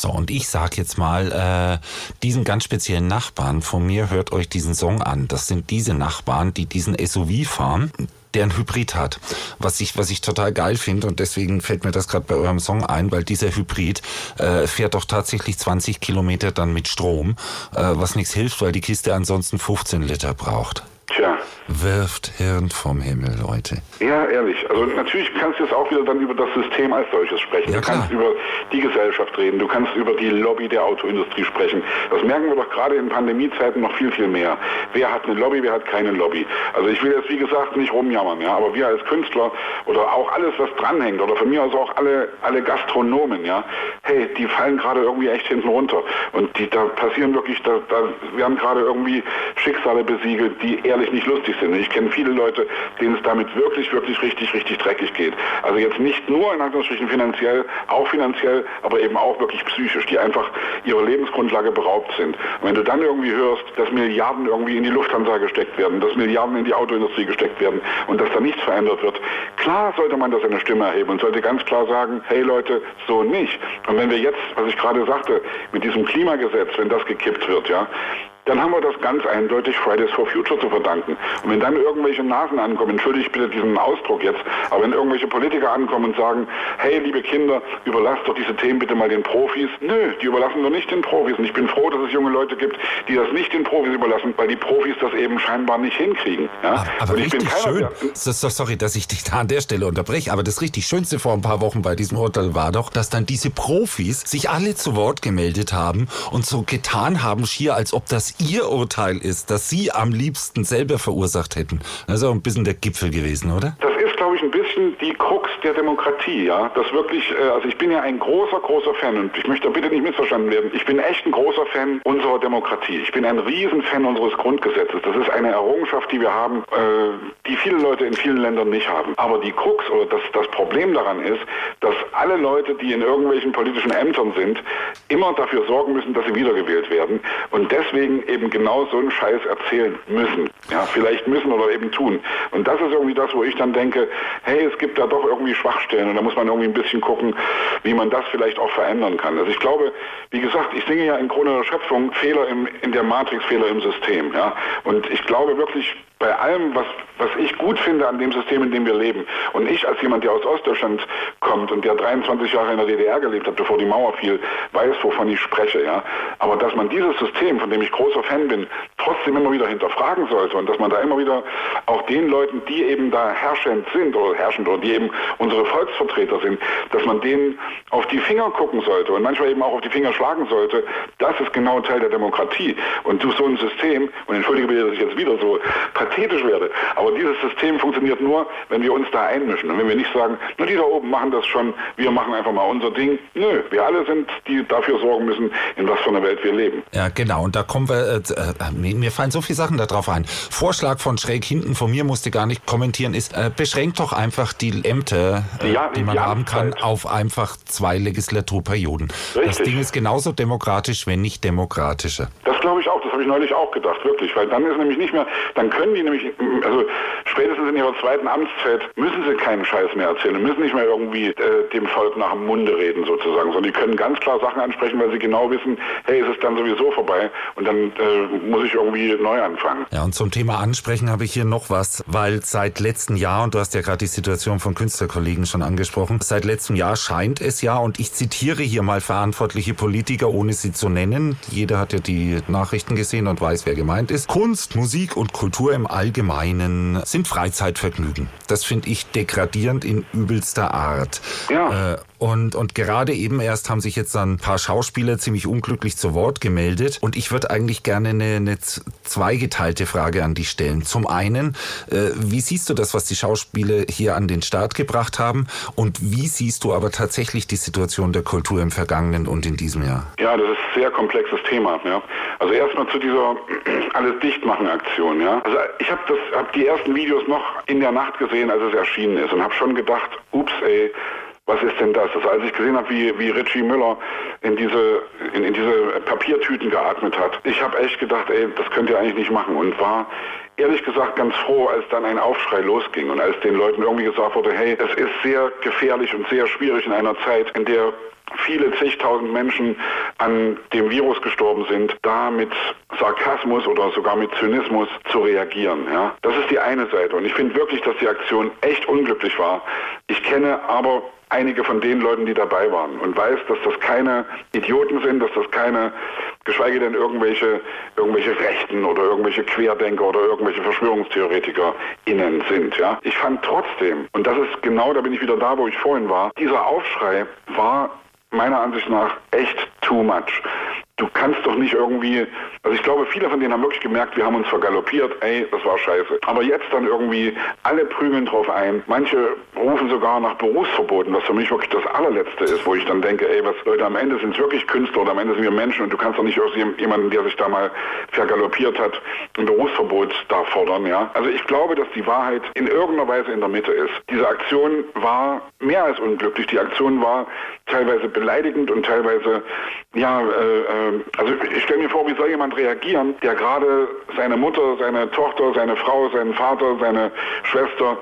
[SPEAKER 2] So, und ich sag jetzt mal, äh, diesen ganz speziellen Nachbarn von mir, hört euch diesen Song an. Das sind diese Nachbarn, die diesen SUV fahren der ein Hybrid hat. Was ich, was ich total geil finde und deswegen fällt mir das gerade bei eurem Song ein, weil dieser Hybrid äh, fährt doch tatsächlich 20 Kilometer dann mit Strom, äh, was nichts hilft, weil die Kiste ansonsten 15 Liter braucht.
[SPEAKER 3] Tja.
[SPEAKER 2] Wirft Hirn vom Himmel, Leute.
[SPEAKER 3] Ja, ehrlich. Also natürlich kannst du jetzt auch wieder dann über das System als solches sprechen.
[SPEAKER 2] Ja,
[SPEAKER 3] du kannst über die Gesellschaft reden, du kannst über die Lobby der Autoindustrie sprechen. Das merken wir doch gerade in Pandemiezeiten noch viel, viel mehr. Wer hat eine Lobby, wer hat keine Lobby? Also ich will jetzt, wie gesagt, nicht rumjammern, ja, aber wir als Künstler oder auch alles, was dranhängt, oder von mir aus auch alle, alle Gastronomen, ja, hey, die fallen gerade irgendwie echt hinten runter. Und die, da passieren wirklich, da, da werden gerade irgendwie Schicksale besiegelt, die ehrlich nicht lustig sind. Und ich kenne viele Leute, denen es damit wirklich, wirklich richtig, richtig dreckig geht. Also jetzt nicht nur in Anführungsstrichen finanziell, auch finanziell, aber eben auch wirklich psychisch, die einfach ihrer Lebensgrundlage beraubt sind. Und wenn du dann irgendwie hörst, dass Milliarden irgendwie in die Lufthansa gesteckt werden, dass Milliarden in die Autoindustrie gesteckt werden und dass da nichts verändert wird, klar sollte man da seine Stimme erheben und sollte ganz klar sagen, hey Leute, so nicht. Und wenn wir jetzt, was ich gerade sagte, mit diesem Klimagesetz, wenn das gekippt wird, ja, dann haben wir das ganz eindeutig Fridays for Future zu verdanken. Und wenn dann irgendwelche Nasen ankommen, entschuldige bitte diesen Ausdruck jetzt, aber wenn irgendwelche Politiker ankommen und sagen, hey, liebe Kinder, überlasst doch diese Themen bitte mal den Profis. Nö, die überlassen wir nicht den Profis. Und ich bin froh, dass es junge Leute gibt, die das nicht den Profis überlassen, weil die Profis das eben scheinbar nicht hinkriegen. Ja?
[SPEAKER 2] Aber, aber
[SPEAKER 3] und ich bin
[SPEAKER 2] richtig schön. So, so, sorry, dass ich dich da an der Stelle unterbreche, aber das richtig Schönste vor ein paar Wochen bei diesem Urteil war doch, dass dann diese Profis sich alle zu Wort gemeldet haben und so getan haben, schier als ob das ihr Urteil ist, das sie am liebsten selber verursacht hätten. Das ist auch ein bisschen der Gipfel gewesen, oder?
[SPEAKER 3] Das bisschen die Krux der Demokratie, ja. Das wirklich, äh, also ich bin ja ein großer, großer Fan und ich möchte bitte nicht missverstanden werden. Ich bin echt ein großer Fan unserer Demokratie. Ich bin ein Riesenfan unseres Grundgesetzes. Das ist eine Errungenschaft, die wir haben, äh, die viele Leute in vielen Ländern nicht haben. Aber die Krux oder das, das Problem daran ist, dass alle Leute, die in irgendwelchen politischen Ämtern sind, immer dafür sorgen müssen, dass sie wiedergewählt werden und deswegen eben genau so einen Scheiß erzählen müssen. Ja, vielleicht müssen oder eben tun. Und das ist irgendwie das, wo ich dann denke, hey, es gibt da doch irgendwie Schwachstellen und da muss man irgendwie ein bisschen gucken, wie man das vielleicht auch verändern kann. Also ich glaube, wie gesagt, ich singe ja in Krone der Schöpfung Fehler im, in der Matrix, Fehler im System. Ja? Und ich glaube wirklich, bei allem, was, was ich gut finde an dem System, in dem wir leben, und ich als jemand, der aus Ostdeutschland kommt und der 23 Jahre in der DDR gelebt hat, bevor die Mauer fiel, weiß, wovon ich spreche, ja. Aber dass man dieses System, von dem ich großer Fan bin, trotzdem immer wieder hinterfragen sollte und dass man da immer wieder auch den Leuten, die eben da herrschend sind oder herrschend oder die eben unsere Volksvertreter sind, dass man denen auf die Finger gucken sollte und manchmal eben auch auf die Finger schlagen sollte, das ist genau Teil der Demokratie. Und durch so ein System, und entschuldige bitte, dass ich jetzt wieder so pathetisch werde, aber dieses System funktioniert nur, wenn wir uns da einmischen und wenn wir nicht sagen, nur die da oben machen das schon, wir machen einfach mal unser Ding. Nö, wir alle sind, die dafür sorgen müssen, in was für einer Welt wir leben.
[SPEAKER 2] Ja, genau. Und da kommen wir, äh, äh, mir fallen so viele Sachen da drauf ein. Vorschlag von schräg hinten, von mir musste gar nicht kommentieren, ist, äh, beschränkt doch einfach die Ämter, äh,
[SPEAKER 3] Ja,
[SPEAKER 2] die man
[SPEAKER 3] die
[SPEAKER 2] haben kann, auf einfach zwei Legislaturperioden. Das
[SPEAKER 3] Richtig.
[SPEAKER 2] Ding ist genauso demokratisch, wenn nicht demokratischer.
[SPEAKER 3] Das glaube ich auch, das habe ich neulich auch gedacht, wirklich, weil dann ist nämlich nicht mehr, dann können die nämlich, also spätestens in ihrer zweiten Amtszeit müssen sie keinen Scheiß mehr erzählen und müssen nicht mehr irgendwie äh, dem Volk nach dem Munde reden sozusagen, sondern die können ganz klar Sachen ansprechen, weil sie genau wissen, hey, es ist dann sowieso vorbei und dann äh, muss ich irgendwie neu anfangen.
[SPEAKER 2] Ja, und zum Thema Ansprechen habe ich hier noch was, weil seit letztem Jahr, und du hast ja gerade die Situation von Künstlerkollegen schon angesprochen, seit letztem Jahr scheint es ja, und ich zitiere hier mal verantwortliche Politiker, ohne sie zu nennen, jeder hat ja die Nachrichten gesehen und weiß, wer gemeint ist, Kunst, Musik und Kultur im Allgemeinen sind Freizeitvergnügen. Das finde ich degradierend in übelster Art.
[SPEAKER 3] Ja.
[SPEAKER 2] Äh, Und, und gerade eben erst haben sich jetzt ein paar Schauspieler ziemlich unglücklich zu Wort gemeldet. Und ich würde eigentlich gerne eine, eine zweigeteilte Frage an dich stellen. Zum einen, äh, wie siehst du das, was die Schauspieler hier an den Start gebracht haben? Und wie siehst du aber tatsächlich die Situation der Kultur im vergangenen und in diesem Jahr?
[SPEAKER 3] Ja, das ist ein sehr komplexes Thema. Ja. Also erstmal zu dieser [CLEARS THROAT] alles dichtmachen Aktion. Ja. Also ich habe hab die ersten Videos noch in der Nacht gesehen, als es erschienen ist und habe schon gedacht, ups, ey, was ist denn das? Also als ich gesehen habe, wie, wie Richie Müller in diese, in, in diese Papiertüten geatmet hat, ich habe echt gedacht, ey, das könnt ihr eigentlich nicht machen und war ehrlich gesagt ganz froh, als dann ein Aufschrei losging und als den Leuten irgendwie gesagt wurde, hey, es ist sehr gefährlich und sehr schwierig in einer Zeit, in der viele zigtausend Menschen an dem Virus gestorben sind, da mit Sarkasmus oder sogar mit Zynismus zu reagieren. Ja? Das ist die eine Seite. Und ich finde wirklich, dass die Aktion echt unglücklich war. Ich kenne aber einige von den Leuten, die dabei waren und weiß, dass das keine Idioten sind, dass das keine, geschweige denn irgendwelche, irgendwelche Rechten oder irgendwelche Querdenker oder irgendwelche Verschwörungstheoretiker innen sind. Ja. Ich fand trotzdem, und das ist genau, da bin ich wieder da, wo ich vorhin war, dieser Aufschrei war meiner Ansicht nach echt too much du kannst doch nicht irgendwie, also ich glaube, viele von denen haben wirklich gemerkt, wir haben uns vergaloppiert, ey, das war scheiße. Aber jetzt dann irgendwie, alle prügeln drauf ein. Manche rufen sogar nach Berufsverboten, was für mich wirklich das allerletzte ist, wo ich dann denke, ey, was, Leute, am Ende sind es wirklich Künstler oder am Ende sind wir Menschen und du kannst doch nicht aus jemanden, der sich da mal vergaloppiert hat, ein Berufsverbot da fordern, ja. Also ich glaube, dass die Wahrheit in irgendeiner Weise in der Mitte ist. Diese Aktion war mehr als unglücklich. Die Aktion war teilweise beleidigend und teilweise, ja, äh, äh, also ich stelle mir vor, wie soll jemand reagieren, der gerade seine Mutter, seine Tochter, seine Frau, seinen Vater, seine Schwester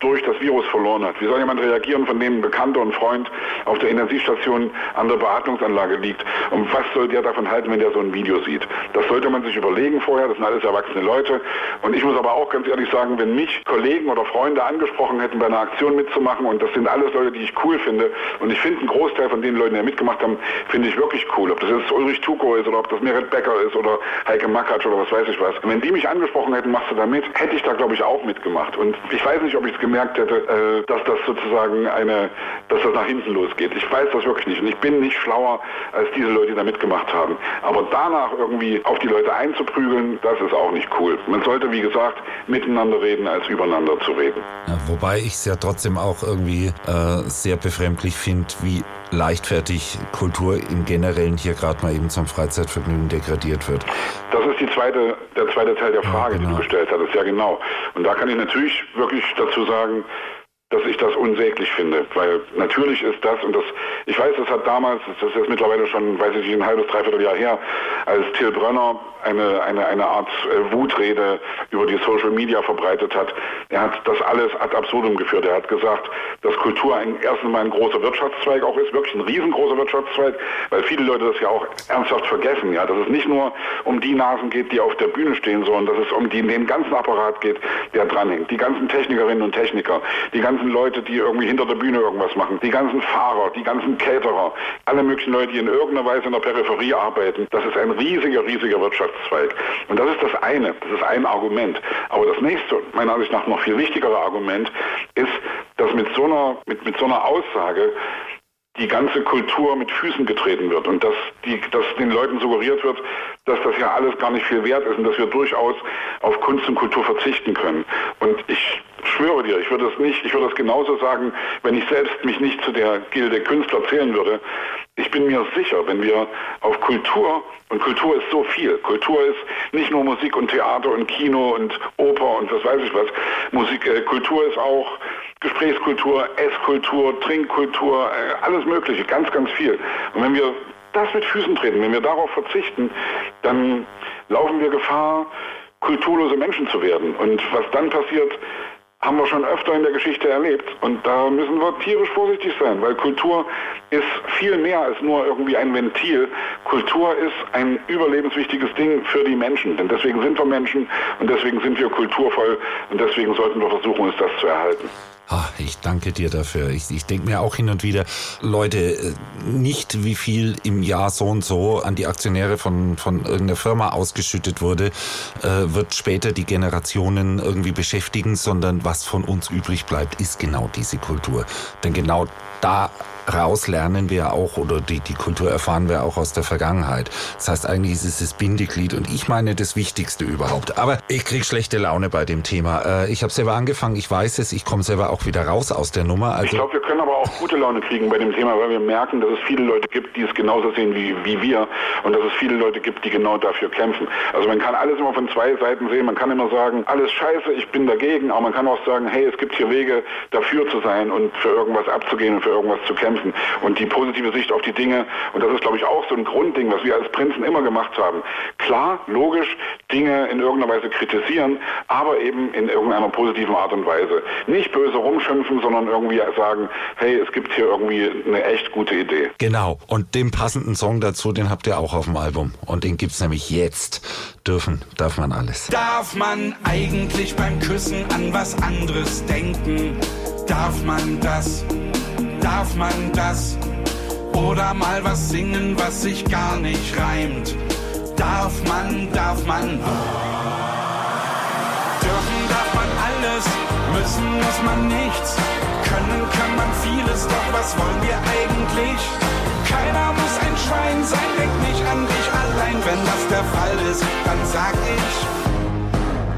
[SPEAKER 3] durch das Virus verloren hat. Wie soll jemand reagieren, von dem ein Bekannter und Freund auf der Intensivstation an der Beatmungsanlage liegt? Und was soll der davon halten, wenn der so ein Video sieht? Das sollte man sich überlegen vorher, das sind alles erwachsene Leute. Und ich muss aber auch ganz ehrlich sagen, wenn mich Kollegen oder Freunde angesprochen hätten, bei einer Aktion mitzumachen, und das sind alles Leute, die ich cool finde, und ich finde einen Großteil von den Leuten, die mitgemacht haben, finde ich wirklich cool. Ob das jetzt Ulrich Tuko ist oder ob das Merit Becker ist oder Heike Makatsch oder was weiß ich was. Wenn die mich angesprochen hätten, machst du da mit, hätte ich da glaube ich auch mitgemacht. Und ich weiß nicht, ob ich es gemerkt hätte, äh, dass das sozusagen eine, dass das nach hinten losgeht. Ich weiß das wirklich nicht. Und ich bin nicht schlauer als diese Leute, die da mitgemacht haben. Aber danach irgendwie auf die Leute einzuprügeln, das ist auch nicht cool. Man sollte, wie gesagt, miteinander reden, als übereinander zu reden.
[SPEAKER 2] Ja, wobei ich es ja trotzdem auch irgendwie äh, sehr befremdlich finde, wie leichtfertig Kultur im Generellen hier gerade mal eben zum Freizeitvergnügen degradiert wird.
[SPEAKER 3] Das ist die zweite, der zweite Teil der Frage, ja, genau. die du genau. gestellt hattest. Ja, genau. Und da kann ich natürlich wirklich dazu sagen, dass ich das unsäglich finde, weil natürlich ist das, und das, ich weiß, das hat damals, das ist jetzt mittlerweile schon, weiß ich nicht, ein halbes, dreiviertel Jahr her, als Till Brönner eine, eine, eine Art äh, Wutrede über die Social Media verbreitet hat. Er hat das alles ad absurdum geführt. Er hat gesagt, dass Kultur ein, erstens mal ein großer Wirtschaftszweig auch ist, wirklich ein riesengroßer Wirtschaftszweig, weil viele Leute das ja auch ernsthaft vergessen, ja, dass es nicht nur um die Nasen geht, die auf der Bühne stehen, sondern dass es um die, den ganzen Apparat geht, der dranhängt. Die ganzen Technikerinnen und Techniker, die ganzen Leute, die irgendwie hinter der Bühne irgendwas machen, die ganzen Fahrer, die ganzen Caterer, alle möglichen Leute, die in irgendeiner Weise in der Peripherie arbeiten. Das ist ein riesiger, riesiger Wirtschaftszweig. Und das ist das eine, das ist ein Argument. Aber das nächste, meiner Ansicht nach noch viel wichtigere Argument, ist, dass mit so einer, mit, mit so einer Aussage die ganze Kultur mit Füßen getreten wird und dass, die, dass den Leuten suggeriert wird, dass das ja alles gar nicht viel wert ist und dass wir durchaus auf Kunst und Kultur verzichten können. Und ich schwöre dir, ich würde das nicht, ich würde das genauso sagen, wenn ich selbst mich nicht zu der Gilde Künstler zählen würde. Ich bin mir sicher, wenn wir auf Kultur, und Kultur ist so viel, Kultur ist nicht nur Musik und Theater und Kino und Oper und was weiß ich was, Musik, äh, Kultur ist auch Gesprächskultur, Esskultur, Trinkkultur, äh, alles Mögliche, ganz, ganz viel. Und wenn wir das mit Füßen treten, wenn wir darauf verzichten, dann laufen wir Gefahr, kulturlose Menschen zu werden. Und was dann passiert, haben wir schon öfter in der Geschichte erlebt. Und da müssen wir tierisch vorsichtig sein, weil Kultur ist viel mehr als nur irgendwie ein Ventil. Kultur ist ein überlebenswichtiges Ding für die Menschen. Denn deswegen sind wir Menschen und deswegen sind wir kulturvoll und deswegen sollten wir versuchen, uns das zu erhalten.
[SPEAKER 2] Ach, ich danke dir dafür. Ich, ich denke mir auch hin und wieder, Leute, äh, nicht wie viel im Jahr so und so an die Aktionäre von, von irgendeiner Firma ausgeschüttet wurde, äh, wird später die Generationen irgendwie beschäftigen, sondern was von uns übrig bleibt, ist genau diese Kultur. Denn genau da raus lernen wir auch oder die, die Kultur erfahren wir auch aus der Vergangenheit. Das heißt, eigentlich ist es das Bindeglied und ich meine das Wichtigste überhaupt. Aber ich krieg schlechte Laune bei dem Thema. Äh, ich habe selber angefangen, ich weiß es, ich komme selber auch wieder raus aus der Nummer.
[SPEAKER 3] Also ich glaube, wir können aber auch gute Laune kriegen bei dem Thema, weil wir merken, dass es viele Leute gibt, die es genauso sehen wie, wie wir und dass es viele Leute gibt, die genau dafür kämpfen. Also man kann alles immer von zwei Seiten sehen. Man kann immer sagen, alles scheiße, ich bin dagegen, aber man kann auch sagen, hey, es gibt hier Wege, dafür zu sein und für irgendwas abzugehen und für irgendwas zu kämpfen. Und die positive Sicht auf die Dinge, und das ist, glaube ich, auch so ein Grundding, was wir als Prinzen immer gemacht haben. Klar, logisch, Dinge in irgendeiner Weise kritisieren, aber eben in irgendeiner positiven Art und Weise. Nicht böse rumschimpfen, sondern irgendwie sagen, hey, es gibt hier irgendwie eine echt gute Idee.
[SPEAKER 2] Genau, und den passenden Song dazu, den habt ihr auch auf dem Album. Und den gibt es nämlich jetzt. Dürfen, darf man alles.
[SPEAKER 5] Darf man eigentlich beim Küssen an was anderes denken? Darf man das? Darf man das? Oder mal was singen, was sich gar nicht reimt? Darf man, darf man? Dürfen darf man alles, müssen muss man nichts. Können kann man vieles, doch was wollen wir eigentlich? Keiner muss ein Schwein sein, denk nicht an dich allein. Wenn das der Fall ist, dann sag ich.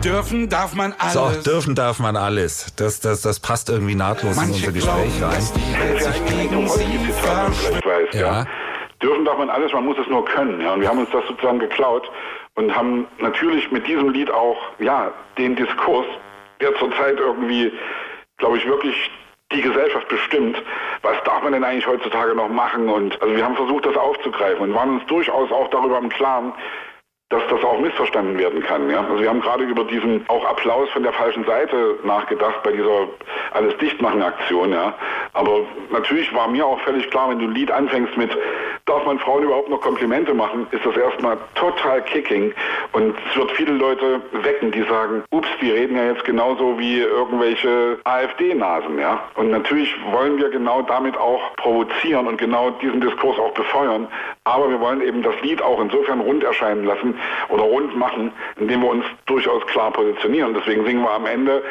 [SPEAKER 5] Dürfen darf man alles.
[SPEAKER 2] So, dürfen darf man alles. Das, das, das passt irgendwie nahtlos Manche in unser Gespräch rein.
[SPEAKER 3] Ja. ja. Dürfen darf man alles, man muss es nur können. Ja. Und wir haben uns das sozusagen geklaut und haben natürlich mit diesem Lied auch ja, den Diskurs, der zurzeit irgendwie, glaube ich, wirklich die Gesellschaft bestimmt, was darf man denn eigentlich heutzutage noch machen? Und also wir haben versucht, das aufzugreifen und waren uns durchaus auch darüber im Klaren, dass das auch missverstanden werden kann. Ja? Also wir haben gerade über diesen auch Applaus von der falschen Seite nachgedacht bei dieser alles dichtmachen Aktion. Ja? Aber natürlich war mir auch völlig klar, wenn du ein Lied anfängst mit darf man Frauen überhaupt noch Komplimente machen, ist das erstmal total kicking und es wird viele Leute wecken, die sagen, ups, die reden ja jetzt genauso wie irgendwelche AfD-Nasen. Ja? Und natürlich wollen wir genau damit auch provozieren und genau diesen Diskurs auch befeuern. Aber wir wollen eben das Lied auch insofern rund erscheinen lassen, oder rund machen, indem wir uns durchaus klar positionieren. Deswegen singen wir am Ende.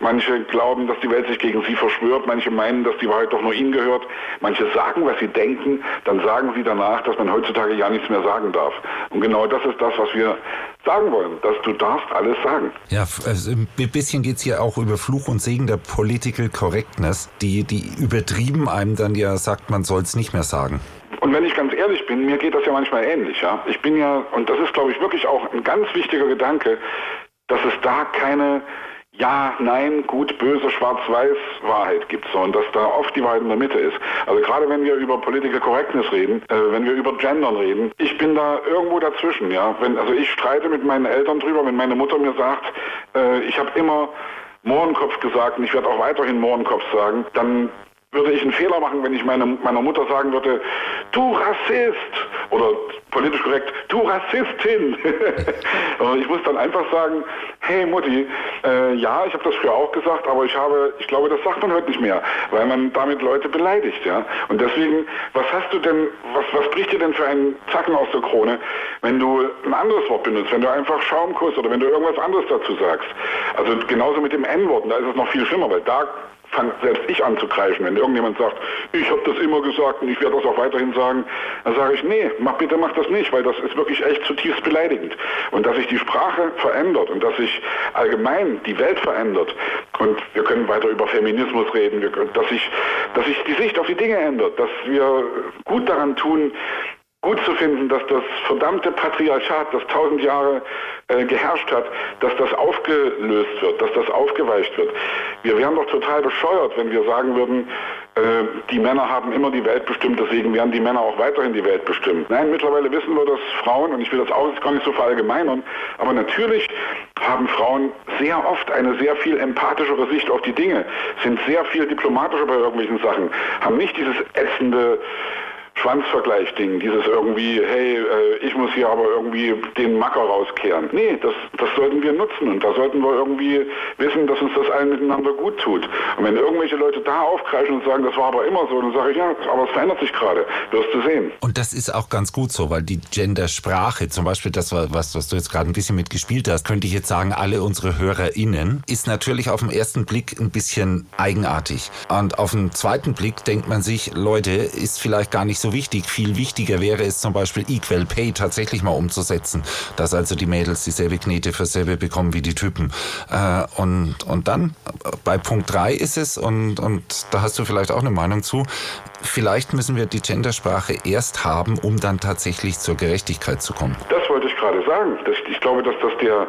[SPEAKER 3] Manche glauben, dass die Welt sich gegen sie verschwört. Manche meinen, dass die Wahrheit doch nur ihnen gehört. Manche sagen, was sie denken. Dann sagen sie danach, dass man heutzutage ja nichts mehr sagen darf. Und genau das ist das, was wir sagen wollen, dass du darfst alles sagen.
[SPEAKER 2] Ja, also ein bisschen geht es hier auch über Fluch und Segen der Political Correctness, die, die übertrieben einem dann ja sagt, man soll es nicht mehr sagen.
[SPEAKER 3] Und wenn ich ganz ehrlich bin, mir geht das ja manchmal ähnlich. Ja? Ich bin ja, und das ist, glaube ich, wirklich auch ein ganz wichtiger Gedanke, dass es da keine ja, nein, gut, böse, schwarz-weiß Wahrheit gibt so und dass da oft die Wahrheit in der Mitte ist. Also gerade wenn wir über Political Correctness reden, äh, wenn wir über Gendern reden, ich bin da irgendwo dazwischen, ja. Wenn, also ich streite mit meinen Eltern drüber, wenn meine Mutter mir sagt, äh, ich habe immer Mohrenkopf gesagt und ich werde auch weiterhin Mohrenkopf sagen, dann würde ich einen Fehler machen, wenn ich meine, meiner Mutter sagen würde, du Rassist oder politisch korrekt, du Rassistin. [LAUGHS] ich muss dann einfach sagen, hey Mutti, äh, ja, ich habe das früher auch gesagt, aber ich habe, ich glaube, das sagt man heute nicht mehr, weil man damit Leute beleidigt, ja. Und deswegen, was hast du denn, was, was bricht dir denn für einen Zacken aus der Krone, wenn du ein anderes Wort benutzt, wenn du einfach Schaumkuss oder wenn du irgendwas anderes dazu sagst? Also genauso mit dem N-Wort, da ist es noch viel schlimmer, weil da fange selbst ich an zu kreischen. Wenn irgendjemand sagt, ich habe das immer gesagt und ich werde das auch weiterhin sagen, dann sage ich, nee, mach, bitte mach das nicht, weil das ist wirklich echt zutiefst beleidigend. Und dass sich die Sprache verändert und dass sich allgemein die Welt verändert und wir können weiter über Feminismus reden, dass sich, dass sich die Sicht auf die Dinge ändert, dass wir gut daran tun, gut zu finden, dass das verdammte Patriarchat, das tausend Jahre äh, geherrscht hat, dass das aufgelöst wird, dass das aufgeweicht wird. Wir wären doch total bescheuert, wenn wir sagen würden, äh, die Männer haben immer die Welt bestimmt, deswegen werden die Männer auch weiterhin die Welt bestimmen. Nein, mittlerweile wissen wir, dass Frauen, und ich will das auch jetzt gar nicht so verallgemeinern, aber natürlich haben Frauen sehr oft eine sehr viel empathischere Sicht auf die Dinge, sind sehr viel diplomatischer bei irgendwelchen Sachen, haben nicht dieses ätzende Schwanzvergleich-Ding, dieses irgendwie, hey, äh, ich muss hier aber irgendwie den Macker rauskehren. Nee, das, das sollten wir nutzen und da sollten wir irgendwie wissen, dass uns das allen miteinander gut tut. Und wenn irgendwelche Leute da aufkreischen und sagen, das war aber immer so, dann sage ich, ja, aber es verändert sich gerade, wirst du sehen.
[SPEAKER 2] Und das ist auch ganz gut so, weil die Gendersprache, zum Beispiel das, was, was du jetzt gerade ein bisschen mitgespielt hast, könnte ich jetzt sagen, alle unsere HörerInnen, ist natürlich auf den ersten Blick ein bisschen eigenartig. Und auf den zweiten Blick denkt man sich, Leute, ist vielleicht gar nicht so wichtig. Viel wichtiger wäre es zum Beispiel Equal Pay tatsächlich mal umzusetzen, dass also die Mädels dieselbe Knete für selbe bekommen wie die Typen. Äh, und, und dann bei Punkt drei ist es, und, und da hast du vielleicht auch eine Meinung zu, vielleicht müssen wir die Gendersprache erst haben, um dann tatsächlich zur Gerechtigkeit zu kommen.
[SPEAKER 3] Das wollte ich gerade sagen. Ich glaube, dass das der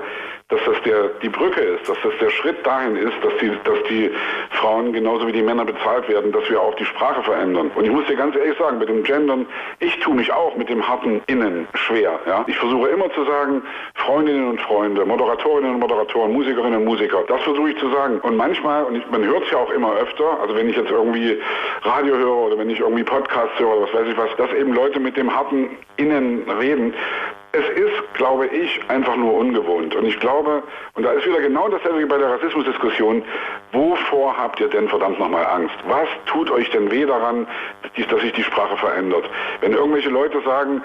[SPEAKER 3] dass das der, die Brücke ist, dass das der Schritt dahin ist, dass die, dass die Frauen genauso wie die Männer bezahlt werden, dass wir auch die Sprache verändern. Und ich muss dir ganz ehrlich sagen, mit dem Gendern, ich tue mich auch mit dem harten Innen schwer. Ja? Ich versuche immer zu sagen, Freundinnen und Freunde, Moderatorinnen und Moderatoren, Musikerinnen und Musiker, das versuche ich zu sagen. Und manchmal, und ich, man hört es ja auch immer öfter, also wenn ich jetzt irgendwie Radio höre oder wenn ich irgendwie Podcasts höre oder was weiß ich was, dass eben Leute mit dem harten Innen reden, es ist, glaube ich, einfach nur ungewohnt. Und ich glaube, und da ist wieder genau dasselbe wie bei der Rassismusdiskussion, wovor habt ihr denn verdammt nochmal Angst? Was tut euch denn weh daran, dass sich die Sprache verändert? Wenn irgendwelche Leute sagen,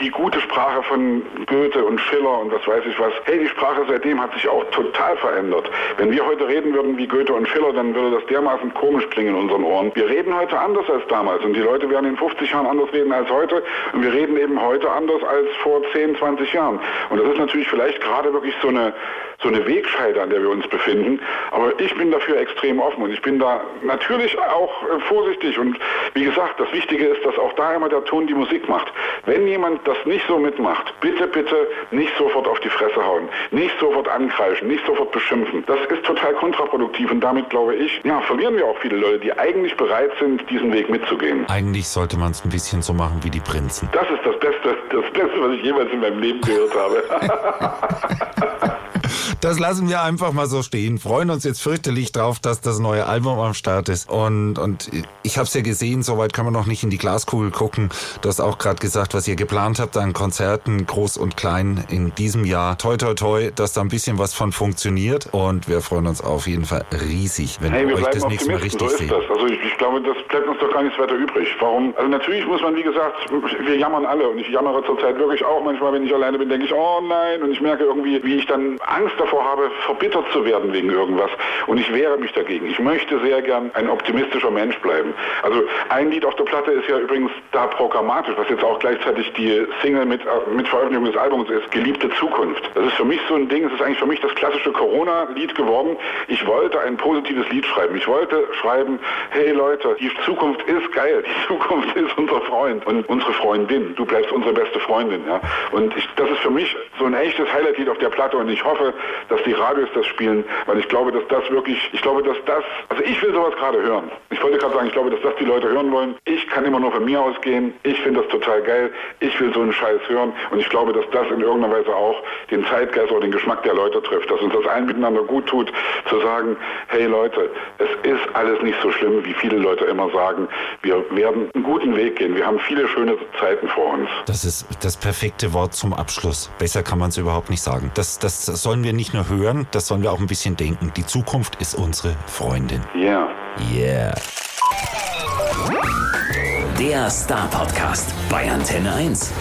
[SPEAKER 3] die gute Sprache von Goethe und Schiller und was weiß ich was. Hey, die Sprache seitdem hat sich auch total verändert. Wenn wir heute reden würden wie Goethe und Schiller, dann würde das dermaßen komisch klingen in unseren Ohren. Wir reden heute anders als damals und die Leute werden in 50 Jahren anders reden als heute und wir reden eben heute anders als vor 10, 20 Jahren. Und das ist natürlich vielleicht gerade wirklich so eine so eine Wegscheide, an der wir uns befinden. Aber ich bin dafür extrem offen und ich bin da natürlich auch äh, vorsichtig. Und wie gesagt, das Wichtige ist, dass auch da immer der Ton die Musik macht. Wenn jemand das nicht so mitmacht, bitte, bitte nicht sofort auf die Fresse hauen, nicht sofort ankreischen, nicht sofort beschimpfen. Das ist total kontraproduktiv und damit glaube ich, ja, verlieren wir auch viele Leute, die eigentlich bereit sind, diesen Weg mitzugehen.
[SPEAKER 2] Eigentlich sollte man es ein bisschen so machen wie die Prinzen.
[SPEAKER 3] Das ist das Beste, das Beste, was ich jemals in meinem Leben gehört habe. [LAUGHS]
[SPEAKER 2] Das lassen wir einfach mal so stehen. Freuen uns jetzt fürchterlich drauf, dass das neue Album am Start ist. Und, und ich habe es ja gesehen, soweit kann man noch nicht in die Glaskugel gucken. Du hast auch gerade gesagt, was ihr geplant habt an Konzerten, groß und klein in diesem Jahr. Toi, toi, toi, dass da ein bisschen was von funktioniert. Und wir freuen uns auf jeden Fall riesig, wenn hey, wir euch das nächste Mal richtig so sehen.
[SPEAKER 3] Also ich, ich, glaube, das bleibt uns doch gar nichts weiter übrig. Warum? Also natürlich muss man, wie gesagt, wir jammern alle. Und ich jammere zurzeit wirklich auch manchmal, wenn ich alleine bin, denke ich, oh nein. Und ich merke irgendwie, wie ich dann Angst davor davor habe, verbittert zu werden wegen irgendwas. Und ich wehre mich dagegen. Ich möchte sehr gern ein optimistischer Mensch bleiben. Also ein Lied auf der Platte ist ja übrigens da programmatisch, was jetzt auch gleichzeitig die Single mit, äh, mit Veröffentlichung des Albums ist, Geliebte Zukunft. Das ist für mich so ein Ding, es ist eigentlich für mich das klassische Corona-Lied geworden. Ich wollte ein positives Lied schreiben. Ich wollte schreiben, hey Leute, die Zukunft ist geil. Die Zukunft ist unser Freund und unsere Freundin. Du bleibst unsere beste Freundin. Ja? Und ich, das ist für mich so ein echtes Highlight-Lied auf der Platte und ich hoffe, dass die Radios das spielen, weil ich glaube, dass das wirklich, ich glaube, dass das, also ich will sowas gerade hören. Ich wollte gerade sagen, ich glaube, dass das die Leute hören wollen. Ich kann immer nur von mir ausgehen. Ich finde das total geil. Ich will so einen Scheiß hören und ich glaube, dass das in irgendeiner Weise auch den Zeitgeist oder den Geschmack der Leute trifft, dass uns das allen miteinander gut tut, zu sagen, hey Leute, es ist alles nicht so schlimm, wie viele Leute immer sagen. Wir werden einen guten Weg gehen. Wir haben viele schöne Zeiten vor uns.
[SPEAKER 2] Das ist das perfekte Wort zum Abschluss. Besser kann man es überhaupt nicht sagen. Das, das sollen wir nicht nur hören, das sollen wir auch ein bisschen denken. Die Zukunft ist unsere Freundin.
[SPEAKER 3] Ja.
[SPEAKER 2] Yeah.
[SPEAKER 1] Der Star Podcast bei Antenne 1.